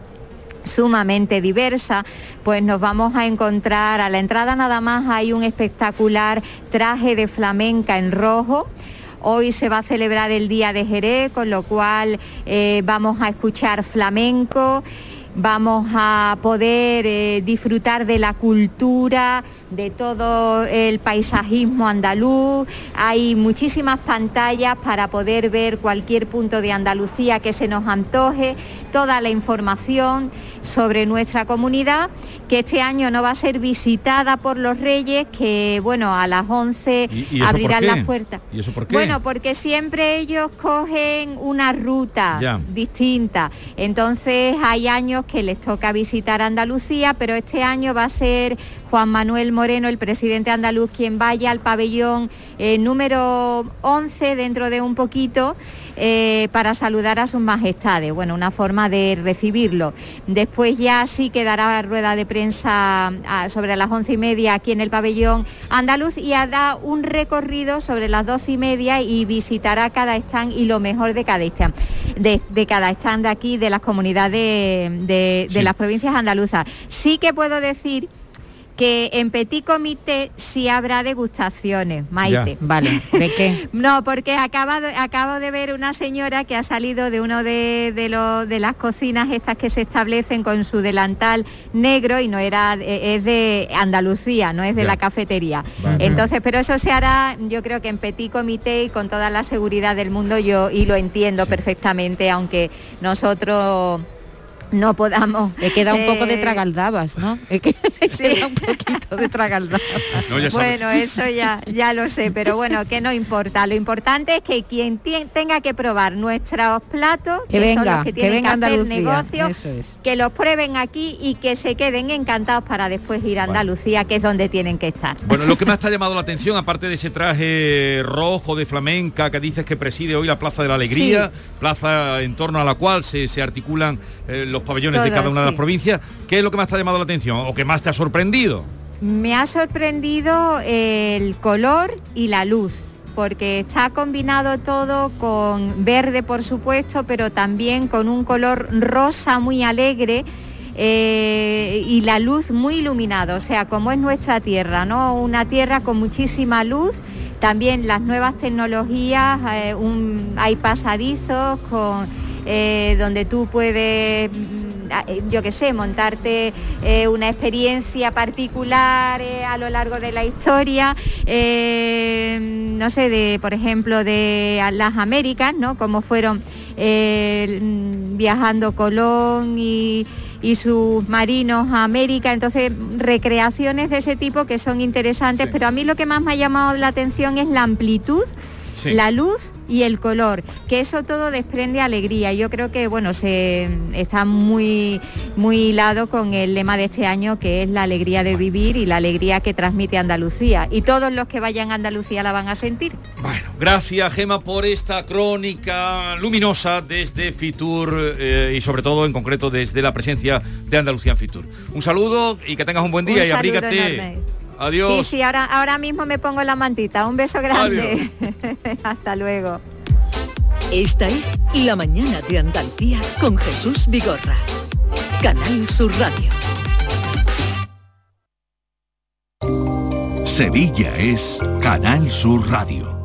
sumamente diversa, pues nos vamos a encontrar, a la entrada nada más hay un espectacular traje de flamenca en rojo. Hoy se va a celebrar el Día de Jerez, con lo cual eh, vamos a escuchar flamenco, vamos a poder eh, disfrutar de la cultura, de todo el paisajismo andaluz. Hay muchísimas pantallas para poder ver cualquier punto de Andalucía que se nos antoje, toda la información sobre nuestra comunidad, que este año no va a ser visitada por los reyes, que bueno, a las 11 ¿Y- y eso abrirán las puertas. ¿Y eso por qué? Bueno, porque siempre ellos cogen una ruta Ya. distinta. Entonces hay años que les toca visitar Andalucía, pero este año va a ser Juan Manuel Moreno, el presidente andaluz, quien vaya al pabellón eh, número 11 dentro de un poquito. eh, para saludar a sus majestades, bueno, una forma de recibirlo. Después ya sí quedará rueda de prensa ah, sobre las once y media aquí en el pabellón andaluz y hará un recorrido sobre las doce y media y visitará cada stand y lo mejor de cada stand, de, de cada stand de aquí, de las comunidades de, de- de Sí. las provincias andaluzas. Sí que puedo decir que en Petit Comité sí habrá degustaciones, Maite. Ya. Vale, ¿de qué? [laughs] No, porque acabo de, acabo de ver una señora que ha salido de uno de, de, los- de las cocinas estas que se establecen con su delantal negro y no era, es de Andalucía, no es de Ya. la cafetería. Vale. Entonces, pero eso se hará, yo creo que en petit comité y con toda la seguridad del mundo yo y lo entiendo perfectamente, aunque nosotros no podamos. Le queda un poco de eh, tragaldabas, ¿no? Es que le queda un poquito de tragaldabas. No, ya sabe. bueno, eso ya, ya lo sé, pero bueno, que no importa. Lo importante es que quien tenga que probar nuestros platos, Que que, son venga, los que que tienen que, venga a hacer Andalucía, negocio, eso es. que los prueben aquí y que se queden encantados para después ir a Andalucía, que es donde tienen que estar. Bueno, lo que más te ha llamado la atención, aparte de ese traje rojo de flamenca que dices que preside hoy la Plaza de la Alegría, plaza en torno a la cual se, se articulan eh, los pabellones de Todo, cada una de las sí. provincias, ¿qué es lo que más te ha llamado la atención o que más te ha sorprendido? Me ha sorprendido el color y la luz porque está combinado todo con verde por supuesto, pero también con un color rosa muy alegre eh, y la luz muy iluminada, o sea, como es nuestra tierra, ¿no? Una tierra con muchísima luz, también las nuevas tecnologías, eh, un- hay pasadizos con, eh, donde tú puedes mm, eh, yo qué sé, montarte eh, una experiencia particular eh, a lo largo de la historia, no sé, de, por ejemplo, de las Américas, ¿no? Cómo fueron mm, viajando Colón y, y sus marinos a América, entonces recreaciones de ese tipo que son interesantes, pero a mí lo que más me ha llamado la atención es la amplitud Sí. la luz y el color, que eso todo desprende alegría. Yo creo que bueno, se está muy muy hilado con el lema de este año que es la alegría de vivir y la alegría que transmite Andalucía. Y todos los que vayan a Andalucía la van a sentir. Gracias, Gema, por esta crónica luminosa desde Fitur eh, y sobre todo en concreto desde la presencia de Andalucía en Fitur. Un saludo y que tengas un buen día Un y abrígate. enorme. Adiós. Sí, sí, ahora, ahora mismo me pongo la mantita. Un beso grande. [laughs] Hasta luego. Esta es La Mañana de Andalucía con Jesús Vigorra. Canal Sur Radio. Sevilla es Canal Sur Radio.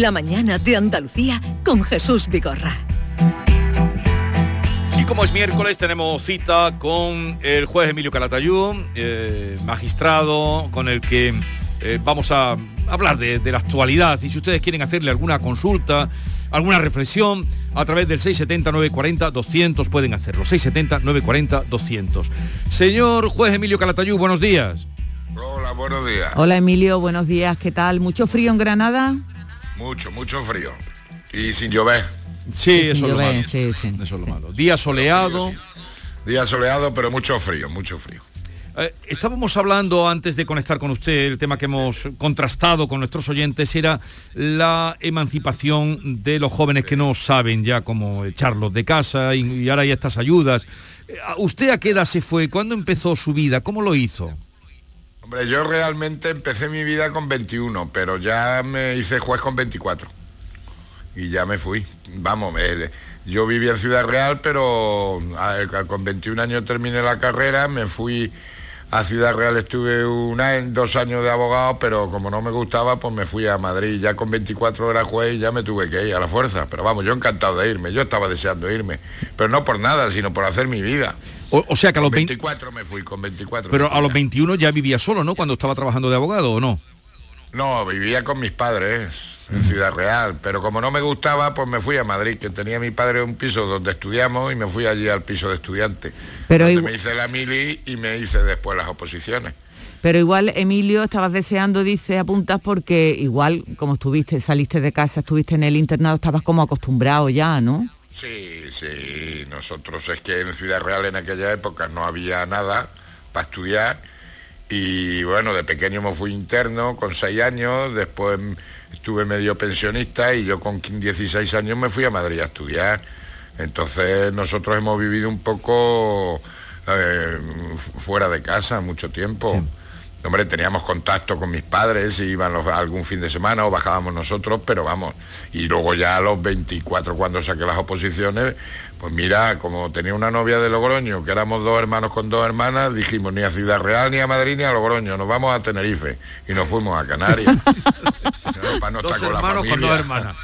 La mañana de Andalucía con Jesús Vigorra. Y como es miércoles, tenemos cita con el juez Emilio Calatayud, eh, magistrado, con el que eh, vamos a hablar de, de la actualidad. Y si ustedes quieren hacerle alguna consulta, alguna reflexión, a través del 670-940-200 pueden hacerlo. 670-940-200. Señor juez Emilio Calatayud, buenos días. Hola, buenos días. Hola Emilio, buenos días. ¿Qué tal? ¿Mucho frío en Granada? Mucho, mucho frío. Y sin llover. Sí, eso, es lo malo. sí, sí. eso es lo malo. Día soleado. Día soleado, pero mucho frío, mucho frío. Eh, estábamos hablando antes de conectar con usted, el tema que hemos contrastado con nuestros oyentes era la emancipación de los jóvenes que no saben ya cómo echarlos de casa y, y ahora hay estas ayudas. Eh, ¿Usted a qué edad se fue? ¿Cuándo empezó su vida? ¿Cómo lo hizo? Hombre, yo realmente empecé mi vida con 21, pero ya me hice juez con 24. Y ya me fui. Vamos, eh, yo vivía en Ciudad Real, pero a- con 21 años terminé la carrera, me fui a Ciudad Real, estuve un año, dos años de abogado, pero como no me gustaba, pues me fui a Madrid. Ya con 24 era juez y ya me tuve que ir a la fuerza. Pero vamos, yo encantado de irme, yo estaba deseando irme. Pero no por nada, sino por hacer mi vida. O, o sea que a los Con 20... 24 me fui, con 24. Pero a los ya. 21 ya vivía solo, ¿no? Cuando estaba trabajando de abogado, ¿o no? No, vivía con mis padres en Ciudad Real, pero como no me gustaba, pues me fui a Madrid, que tenía mi padre un piso donde estudiamos y me fui allí al piso de estudiante. Pero donde me hice la mili y me hice después las oposiciones. Pero igual, Emilio, estabas deseando, dice, apuntas porque igual, como estuviste, saliste de casa, estuviste en el internado, estabas como acostumbrado ya, ¿no? Sí, sí, nosotros es que en Ciudad Real en aquella época no había nada para estudiar y bueno, de pequeño me fui interno con seis años, después estuve medio pensionista y yo con 16 años me fui a Madrid a estudiar. Entonces nosotros hemos vivido un poco eh, fu- fuera de casa mucho tiempo. Hombre, teníamos contacto con mis padres, y iban los- algún fin de semana o bajábamos nosotros, pero vamos. Y luego ya a los 24, cuando saqué las oposiciones, pues mira, como tenía una novia de Logroño, que éramos dos hermanos con dos hermanas, dijimos ni a Ciudad Real, ni a Madrid, ni a Logroño, nos vamos a Tenerife. Y nos fuimos a Canarias. [laughs] No, para no dos estar con la hermanos con familia. dos hermanas.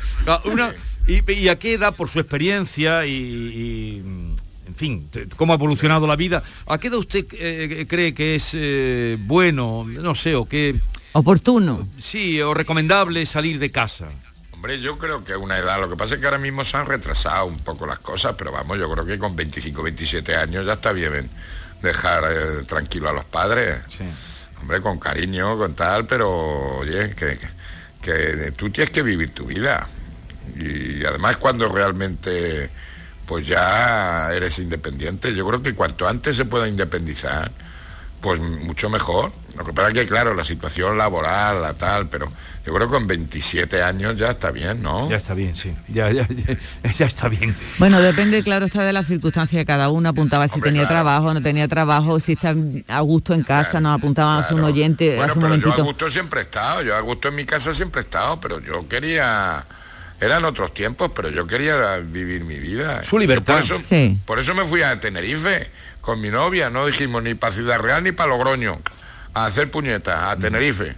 Una- y, y a qué edad, por su experiencia y, y, en fin, cómo ha evolucionado la vida, ¿a qué edad usted eh, cree que es eh, bueno, no sé, o que Oportuno. sí, o recomendable salir de casa? Hombre, yo creo que es una edad, lo que pasa es que ahora mismo se han retrasado un poco las cosas, pero vamos, yo creo que con 25, 27 años ya está bien dejar eh, tranquilo a los padres. Hombre, con cariño, con tal, pero oye, que, que tú tienes que vivir tu vida. Y además cuando realmente pues ya eres independiente, yo creo que cuanto antes se pueda independizar, pues mucho mejor. Lo que pasa es que, claro, la situación laboral, la tal, pero yo creo que con 27 años ya está bien, ¿no? Ya está bien, sí. Ya, ya, ya, ya está bien. Bueno, depende, claro, está de las circunstancias de cada uno. Apuntaba si tenía trabajo, no tenía trabajo, si está a gusto en casa, nos apuntaba a un oyente Bueno, hace un pero yo a gusto siempre he estado, yo a gusto en mi casa siempre he estado, pero yo quería... Eran otros tiempos, pero yo quería vivir mi vida. Su libertad. Por eso, Sí. por eso me fui a Tenerife con mi novia, no dijimos ni para Ciudad Real ni para Logroño, a hacer puñetas, a Tenerife.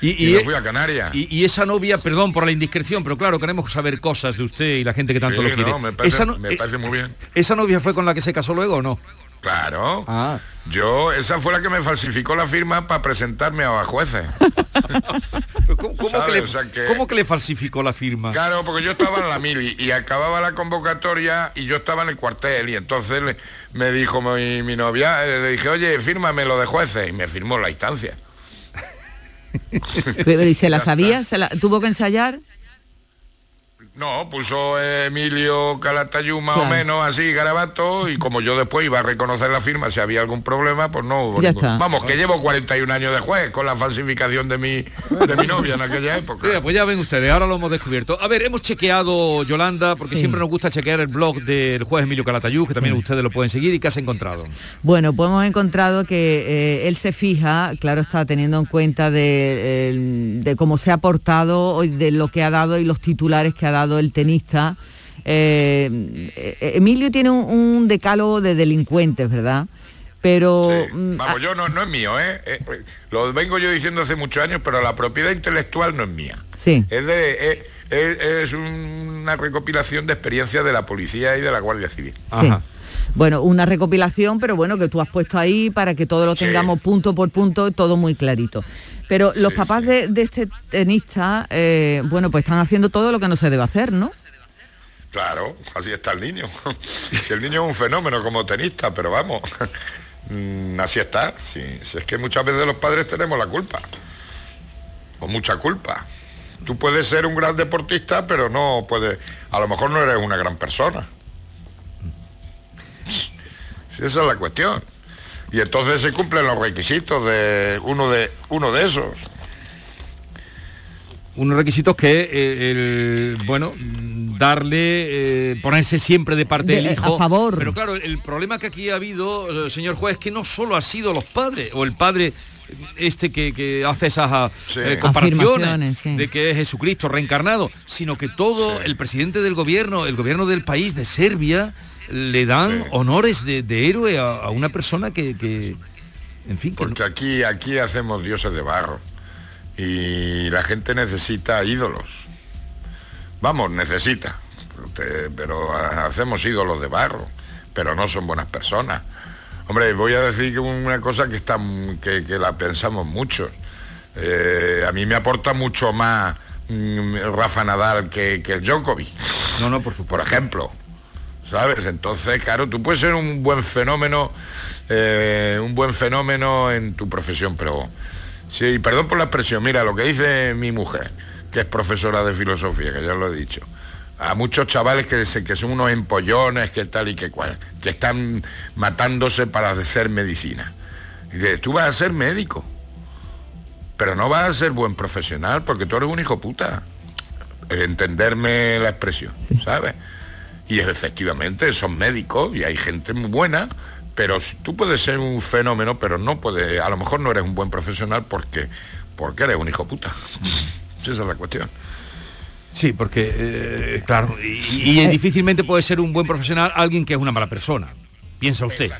Y, Y me fui a Canarias. Y, y esa novia, perdón por la indiscreción, pero claro, queremos saber cosas de usted y la gente que tanto Sí, lo quiere. no, me parece, esa, no- me eh, parece muy bien. ¿Esa novia fue con la que se casó luego o no? Claro. Ah. Yo, esa fue la que me falsificó la firma para presentarme a jueces. [laughs] ¿Cómo, que le, O sea que- cómo que le falsificó la firma? Claro, porque yo estaba en la mili y acababa la convocatoria y yo estaba en el cuartel y entonces le- me dijo mi, mi novia, eh, le dije, oye, fírmame lo de jueces y me firmó la instancia. Pero, ¿Y se la sabía? ¿Se la, ¿Tuvo que ensayar? No, puso Emilio Calatayud más Claro. o menos así, garabato, y como yo después iba a reconocer la firma si había algún problema, pues no hubo Ya ningún- está. Vamos, que llevo 41 años de juez con la falsificación de mi, de mi novia en aquella época. Mira, pues ya ven ustedes, ahora lo hemos descubierto. A ver, hemos chequeado, Yolanda, porque Sí. siempre nos gusta chequear el blog del juez Emilio Calatayud, que también ustedes lo pueden seguir. ¿Y qué has encontrado? Bueno, pues hemos encontrado que eh, él se fija, claro está, teniendo en cuenta de, de cómo se ha portado, y de lo que ha dado y los titulares que ha dado el tenista. Eh, Emilio tiene un, un decálogo de delincuentes, ¿verdad? Pero mm, Vamos, yo no, no es mío, ¿eh? Eh, Lo vengo yo diciendo hace muchos años, pero la propiedad intelectual no es mía. sí. Es, de, es, es- es una recopilación de experiencias de la policía y de la Guardia Civil. Sí. Bueno, una recopilación, pero bueno, que tú has puesto ahí para que todo lo tengamos punto por punto, todo muy clarito. Pero los papás de, de este tenista, eh, bueno, pues están haciendo todo lo que no se debe hacer, ¿no? Claro, así está el niño. el niño es un fenómeno como tenista, pero vamos, mm, así está. Si, si es que muchas veces los padres tenemos la culpa, o mucha culpa. Tú puedes ser un gran deportista, pero no puedes, a lo mejor no eres una gran persona. Esa es la cuestión. Y entonces se cumplen los requisitos de uno de uno de esos. Unos requisitos que, eh, el, bueno, darle, eh, ponerse siempre de parte De- del hijo. a favor. Pero claro, el problema que aquí ha habido, eh, señor juez, es que no solo ha sido los padres o el padre este que, que hace esas ah, eh, comparaciones sí. de que es Jesucristo reencarnado, sino que todo el presidente del gobierno, el gobierno del país de Serbia, le dan honores de, de héroe a, a una persona que, que, en fin, que Porque aquí, aquí hacemos dioses de barro y la gente necesita ídolos. Vamos, necesita, Te- pero ha- hacemos ídolos de barro, pero no son buenas personas. Hombre, voy a decir una cosa que, está, que, que la pensamos mucho. Eh, a mí me aporta mucho más mm, Rafa Nadal que, que el Djokovic. No, no, por supuesto. Por ejemplo. ¿Sabes? Entonces, claro, tú puedes ser un buen fenómeno, eh, un buen fenómeno en tu profesión, pero sí, perdón por la expresión, mira, lo que dice mi mujer, que es profesora de filosofía, que ya lo he dicho, a muchos chavales que, se- que son unos empollones, que tal y que cual, que están matándose para hacer medicina. Y que tú vas a ser médico, pero no vas a ser buen profesional porque tú eres un hijo puta. Entenderme la expresión, ¿sabes? Y efectivamente son médicos y hay gente muy buena, pero tú puedes ser un fenómeno, pero no puedes, a lo mejor no eres un buen profesional porque, porque eres un hijo puta. [laughs] Esa es la cuestión. Sí, porque, eh, claro, y, y difícilmente puede ser un buen profesional alguien que es una mala persona. Piensa usted.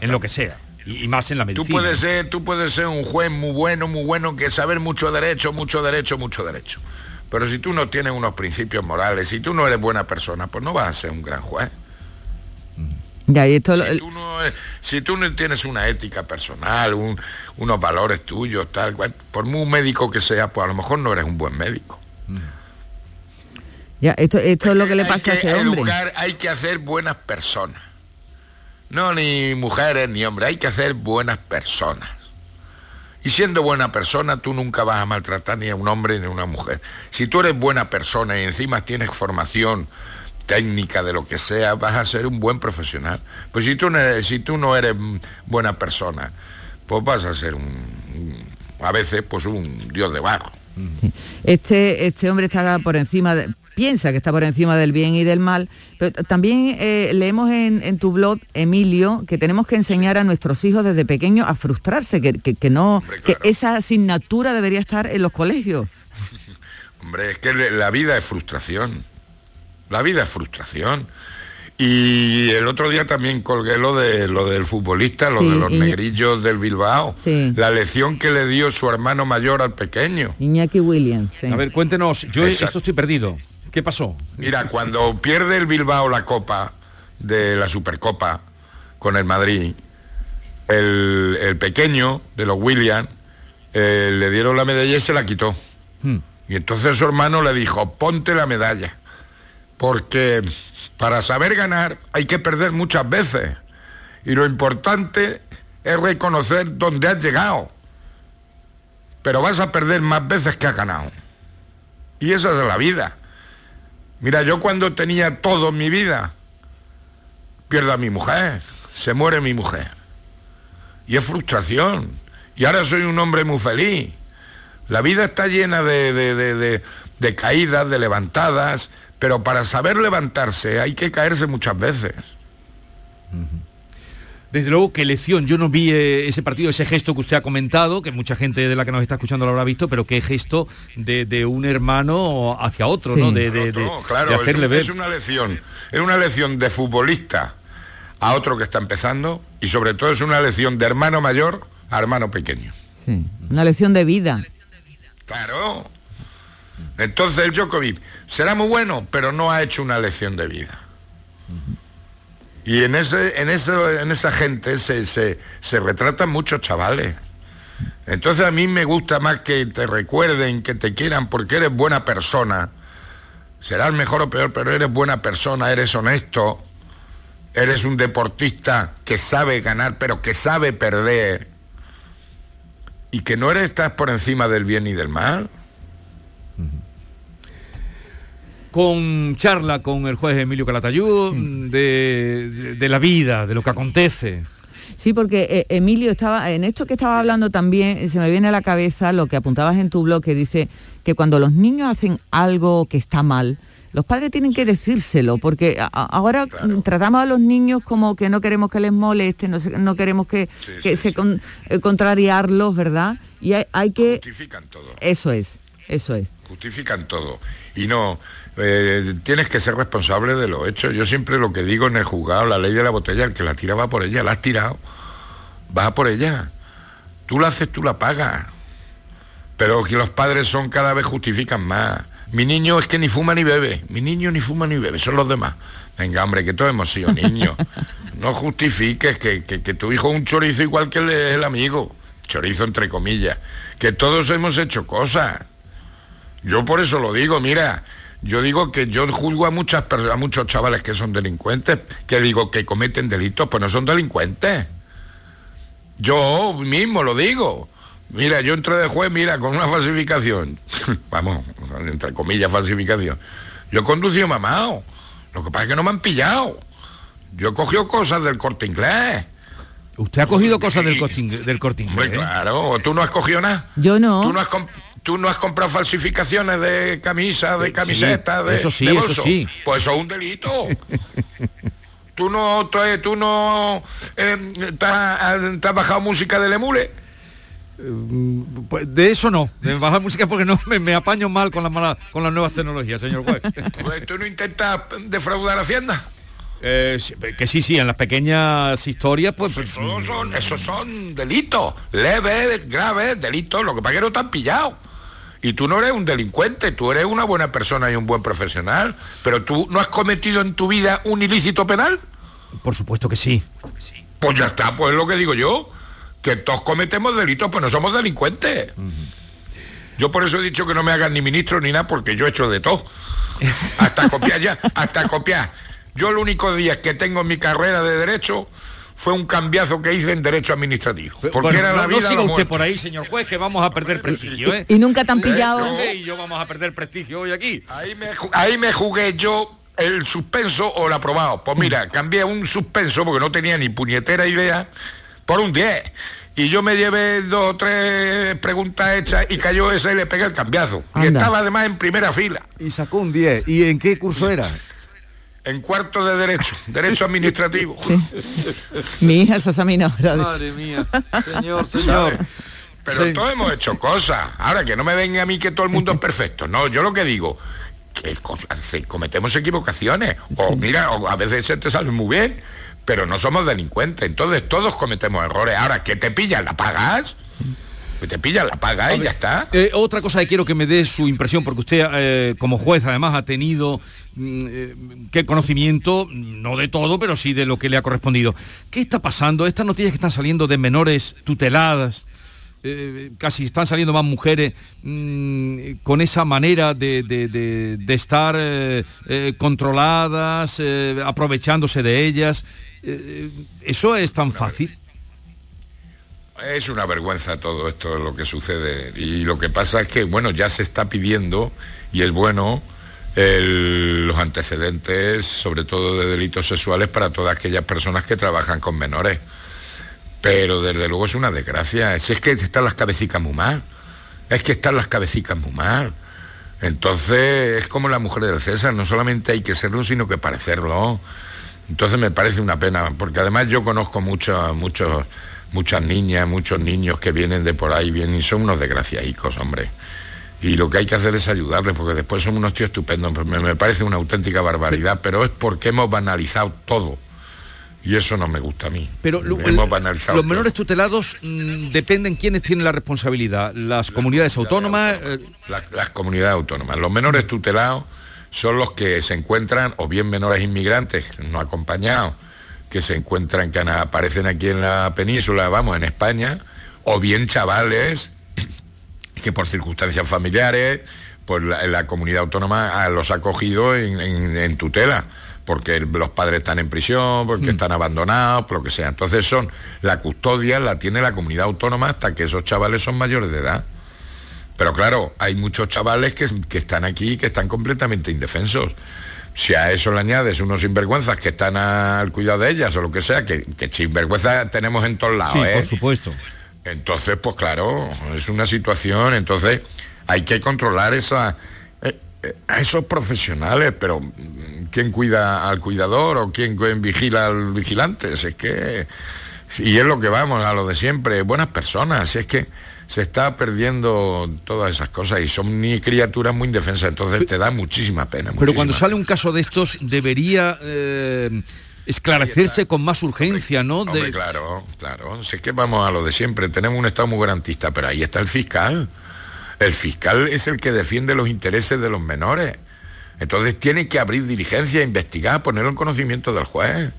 En lo que sea. Y, y más en la Tú medicina. puedes ser, tú puedes ser un juez muy bueno, muy bueno, que saber mucho derecho, mucho derecho, mucho derecho. Pero si tú no tienes unos principios morales, si tú no eres buena persona, pues no vas a ser un gran juez. Ya, y esto lo- Si tú no, eh, si tú no tienes una ética personal, un- unos valores tuyos, tal cual, por muy médico que sea, pues a lo mejor no eres un buen médico. Ya, esto, esto es lo que le Hay pasa a que este hombre. educar, hay que hacer buenas personas. No ni mujeres ni hombres, hay que hacer buenas personas. Y siendo buena persona, tú nunca vas a maltratar ni a un hombre ni a una mujer. Si tú eres buena persona y encima tienes formación técnica de lo que sea, vas a ser un buen profesional. Pues si tú no eres, si tú no eres mm, buena persona, pues vas a ser un- a veces pues un dios de barro. Este, este hombre está por encima, de- piensa que está por encima del bien y del mal, pero también eh, leemos en, en tu blog, Emilio, que tenemos que enseñar a nuestros hijos desde pequeños a frustrarse, que, que- que no, que esa asignatura debería estar en los colegios. [laughs] Hombre, es que la vida es frustración. La vida es frustración. Y el otro día también colgué lo de lo del futbolista, lo Sí, de los negrillos del Bilbao. Sí. La lección que le dio su hermano mayor al pequeño. Iñaki Williams. sí. A ver, cuéntenos, yo Exacto. esto estoy perdido. ¿Qué pasó? Mira, cuando pierde el Bilbao la copa de la Supercopa con el Madrid, el, el pequeño de los Williams eh, le dieron la medalla y se la quitó. Hmm. Y entonces su hermano le dijo, ponte la medalla, porque para saber ganar hay que perder muchas veces. Y lo importante es reconocer dónde has llegado. Pero vas a perder más veces que has ganado. Y esa es la vida. Mira, yo cuando tenía todo en mi vida, pierdo a mi mujer, se muere mi mujer. Y es frustración. Y ahora soy un hombre muy feliz. La vida está llena de, de- de- de- de caídas, de levantadas, pero para saber levantarse hay que caerse muchas veces. Desde luego, qué lección. Yo no vi eh, ese partido, ese gesto que usted ha comentado, que mucha gente de la que nos está escuchando lo habrá visto, pero qué gesto de, de un hermano hacia otro, Sí. ¿no? De, de- de- No, claro, de es, hacerle un- ver. es una lección. Es una lección de futbolista a otro que está empezando y sobre todo es una lección de hermano mayor a hermano pequeño. Sí. Una lección de vida. Claro. Entonces el Djokovic será muy bueno, pero no ha hecho una lección de vida. Y en ese, en eso, en esa gente se, se, se retratan muchos chavales. Entonces a mí me gusta más que te recuerden, que te quieran, porque eres buena persona. Serás mejor o peor, pero eres buena persona, eres honesto, eres un deportista que sabe ganar, pero que sabe perder. Y que no eres, estás por encima del bien y del mal. Con charla con el juez Emilio Calatayud de, de- de la vida, de lo que acontece. Sí, porque eh, Emilio estaba en esto que estaba hablando también eh, se me viene a la cabeza lo que apuntabas en tu blog que dice que cuando los niños hacen algo que está mal, los padres tienen que decírselo, porque a- ahora tratamos a los niños como que no queremos que les moleste, no, queremos que, que se con- eh, contrariarlos, ¿verdad? Y hay, hay que... Justifican todo. Eso es, eso es. Justifican todo. Y no, eh, tienes que ser responsable de lo hecho. Yo siempre lo que digo en el juzgado, la ley de la botella, el que la tira va por ella, la has tirado, va por ella. Tú la haces, tú la pagas. Pero que los padres son cada vez justifican más. Mi niño es que ni fuma ni bebe. Mi niño ni fuma ni bebe, son los demás. Venga, hombre, que todos hemos sido niños. No justifiques que, tu hijo es un chorizo igual que el amigo. Chorizo entre comillas. Que todos hemos hecho cosas. Yo por eso lo digo, mira, yo digo que yo juzgo a muchas a muchos chavales que son delincuentes, que digo que cometen delitos, pues no son delincuentes. Yo mismo lo digo. Mira, yo entré de juez, mira, con una falsificación. [laughs] Vamos, entre comillas, falsificación. Yo he conducido mamado. Lo que pasa es que no me han pillado. Yo he cogido cosas del corte inglés. Usted ha cogido cosas del corte inglés. Del corte inglés, Hombre, ¿eh? claro, tú no has cogido nada. Yo no. Tú no has, comp- tú no has comprado falsificaciones de camisa, de camisetas, de, eso sí, de eso bolso. sí. Pues eso es un delito. [laughs] tú no, tú, eh, tú no eh, te, has, te has bajado música del emule. Pues de eso no, de bajar música porque no me, me apaño mal con las malas, con las nuevas tecnologías, señor juez. [laughs] Pues tú no intentas defraudar a Hacienda. Eh, que sí, sí, en las pequeñas historias, pues, pues, Esos son, esos son delitos, leves, graves, delitos, lo que pasa que no te han pillado. Y tú no eres un delincuente, tú eres una buena persona y un buen profesional, pero tú no has cometido en tu vida un ilícito penal. por supuesto que sí. Pues ya está, pues es lo que digo yo, que todos cometemos delitos, pues no somos delincuentes. Yo por eso he dicho que no me hagan ni ministro ni nada, porque yo he hecho de todo. Hasta copiar ya, hasta copiar. Yo el único día que tengo en mi carrera de derecho fue un cambiazo que hice en derecho administrativo. Porque Bueno, era no, la no vida o siga la usted por ahí, señor juez, que vamos a perder prestigio, ¿eh? Y nunca te han pillado. Y yo vamos a perder prestigio hoy aquí. Ahí me, ahí me jugué yo el suspenso o el aprobado. Pues mira, cambié un suspenso porque no tenía ni puñetera idea por un 10. y yo me llevé dos o tres preguntas hechas y cayó esa y le pegué el cambiazo. Y estaba además en primera fila. Y sacó un 10. ¿Y en qué curso era? En cuarto de Derecho, Derecho [laughs] Administrativo. Mi hija se examina ahora. Madre mía, señor, señor. Pero todos hemos hecho cosas. Ahora que no me venga a mí que todo el mundo es perfecto. No, yo lo que digo, que cometemos equivocaciones. O mira, o a veces se te sale muy bien, pero no somos delincuentes. Entonces todos cometemos errores. Ahora, que te pillan, la pagas. Que te pillan, la pagas y ya está. Eh, otra cosa que quiero que me dé su impresión, porque usted eh, como juez además ha tenido mm, eh, qué conocimiento, no de todo, pero sí de lo que le ha correspondido. ¿Qué está pasando? Estas noticias que están saliendo de menores tuteladas, eh, casi están saliendo más mujeres mm, con esa manera de, de- estar eh, controladas, aprovechándose de ellas. ¿Eso es tan fácil? Es una vergüenza todo esto lo que sucede. Y lo que pasa es que, bueno, ya se está pidiendo, y es bueno, los antecedentes, sobre todo de delitos sexuales, para todas aquellas personas que trabajan con menores. Pero desde luego es una desgracia. Si es que están las cabecicas muy mal. Es que están las cabecicas muy mal. Entonces es como la mujer del César, no solamente hay que serlo, sino que parecerlo. Entonces me parece una pena, porque además yo conozco muchas niñas, muchos niños que vienen de por ahí, vienen y son unos desgraciadicos, hombre. Y lo que hay que hacer es ayudarles, porque después son unos tíos estupendos. Me, me parece una auténtica barbaridad, pero es porque hemos banalizado todo. Y eso no me gusta a mí. Pero lo- hemos banalizado los todo. menores tutelados mm, dependen quiénes tienen la responsabilidad. Las comunidades autónomas. eh, las, las comunidades autónomas. Los menores tutelados son los que se encuentran, o bien menores inmigrantes no acompañados, que se encuentran, que aparecen aquí en la península, vamos, en España, o bien chavales que por circunstancias familiares, pues la, la comunidad autónoma ah, los ha cogido en, en- en tutela, porque los padres están en prisión, porque están abandonados, por lo que sea. Entonces son, la custodia la tiene la comunidad autónoma hasta que esos chavales son mayores de edad. Pero claro, hay muchos chavales que, que están aquí que están completamente indefensos. Si a eso le añades unos sinvergüenzas que están al cuidado de ellas o lo que sea, que, que sinvergüenzas tenemos en todos lados, sí, ¿eh? por supuesto. Entonces, pues claro, es una situación, entonces hay que controlar esa, eh, eh, a esos profesionales, pero mm, ¿quién cuida al cuidador o quién, quién vigila al vigilante? Si es que, y es lo que vamos, a lo de siempre, buenas personas, si es que se está perdiendo todas esas cosas y son ni criaturas muy indefensas, entonces te da muchísima pena. Pero cuando sale un caso de estos debería eh, esclarecerse con más urgencia, ¿no? Hombre, De- claro, claro. Si es que vamos a lo de siempre, tenemos un Estado muy garantista, pero ahí está el fiscal. El fiscal es el que defiende los intereses de los menores. Entonces tiene que abrir diligencia, investigar, ponerlo en conocimiento del juez.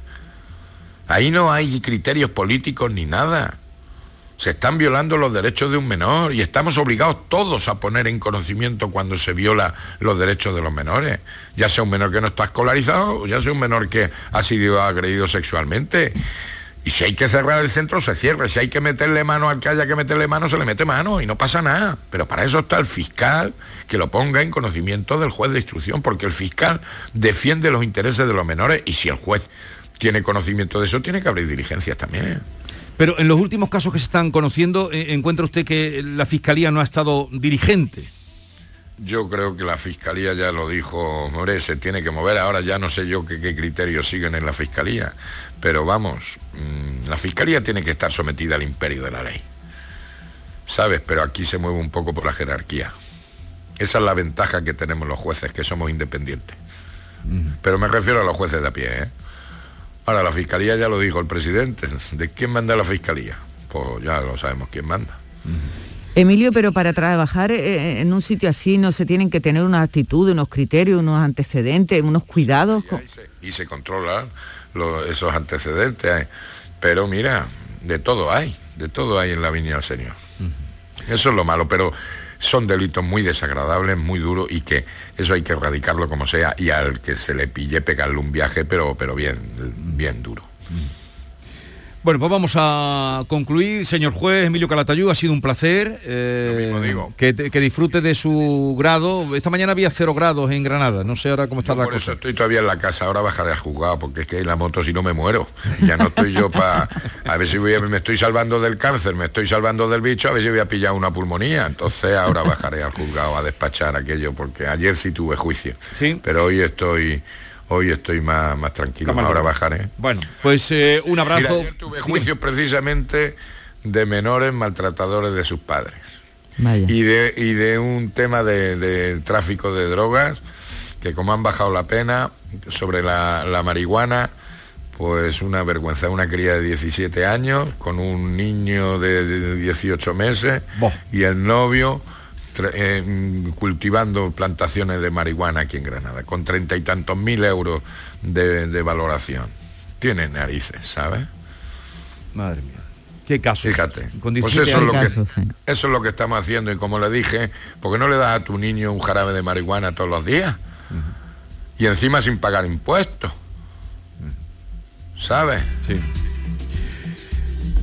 Ahí no hay criterios políticos ni nada. Se están violando los derechos de un menor y estamos obligados todos a poner en conocimiento cuando se viola los derechos de los menores. Ya sea un menor que no está escolarizado, ya sea un menor que ha sido agredido sexualmente. Y si hay que cerrar el centro, se cierra. Si hay que meterle mano al que haya que meterle mano, se le mete mano y no pasa nada. Pero para eso está el fiscal que lo ponga en conocimiento del juez de instrucción, porque el fiscal defiende los intereses de los menores y si el juez tiene conocimiento de eso, tiene que abrir diligencias también. Pero en los últimos casos que se están conociendo, eh, ¿encuentra usted que la Fiscalía no ha estado dirigente? Yo creo que la Fiscalía ya lo dijo, More, se tiene que mover. Ahora ya no sé yo qué, qué criterios siguen en la Fiscalía. Pero vamos, mm, la Fiscalía tiene que estar sometida al imperio de la ley. ¿Sabes? Pero aquí se mueve un poco por la jerarquía. Esa es la ventaja que tenemos los jueces, que somos independientes. Pero me refiero a los jueces de a pie, ¿eh? Ahora, la Fiscalía ya lo dijo el presidente. ¿De quién manda la Fiscalía? Pues ya lo sabemos quién manda. Emilio, pero para trabajar eh, en un sitio así no se tienen que tener una actitud, unos criterios, unos antecedentes, unos cuidados. co- y se controlan esos antecedentes. ¿eh? Pero mira, de todo hay, de todo hay en la viña del Señor. Eso es lo malo, pero son delitos muy desagradables, muy duros y que eso hay que erradicarlo como sea y al que se le pille pegarle un viaje, pero, pero bien, bien duro. Bueno, pues vamos a concluir. Señor juez, Emilio Calatayud, ha sido un placer. eh, Que, te- que disfrute de su grado. Esta mañana había cero grados en Granada. No sé ahora cómo está la Por eso cosa. estoy todavía en la casa, ahora bajaré a juzgado, porque es que en la moto si no me muero. Ya no estoy yo para... A ver si voy a- me estoy salvando del cáncer, me estoy salvando del bicho, a ver si voy a pillar una pulmonía. Entonces ahora bajaré al juzgado a despachar aquello, porque ayer sí tuve juicio. Sí. Pero hoy estoy... Hoy estoy más, más tranquilo, Cámara. ahora bajaré. Bueno, pues eh, un abrazo. Mira, ayer tuve juicios precisamente de menores maltratadores de sus padres. Y de, y de un tema de, de tráfico de drogas, que como han bajado la pena sobre la, la marihuana, pues una vergüenza, una cría de 17 años con un niño de, de 18 meses y el novio eh, cultivando plantaciones de marihuana aquí en Granada, con treinta y tantos mil euros de, de valoración. Tiene narices, ¿sabes? Madre mía. Qué caso. Fíjate. Con Pues 17 eso es, lo que, años. eso es lo que estamos haciendo y como le dije, ¿por qué no le das a tu niño un jarabe de marihuana todos los días? Y encima sin pagar impuestos. ¿Sabes? Sí.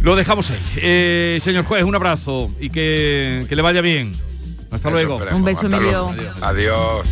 Lo dejamos ahí. Eh, señor juez, un abrazo y que, que le vaya bien. Hasta luego. Esperemos. Un beso, Emilio. Adiós.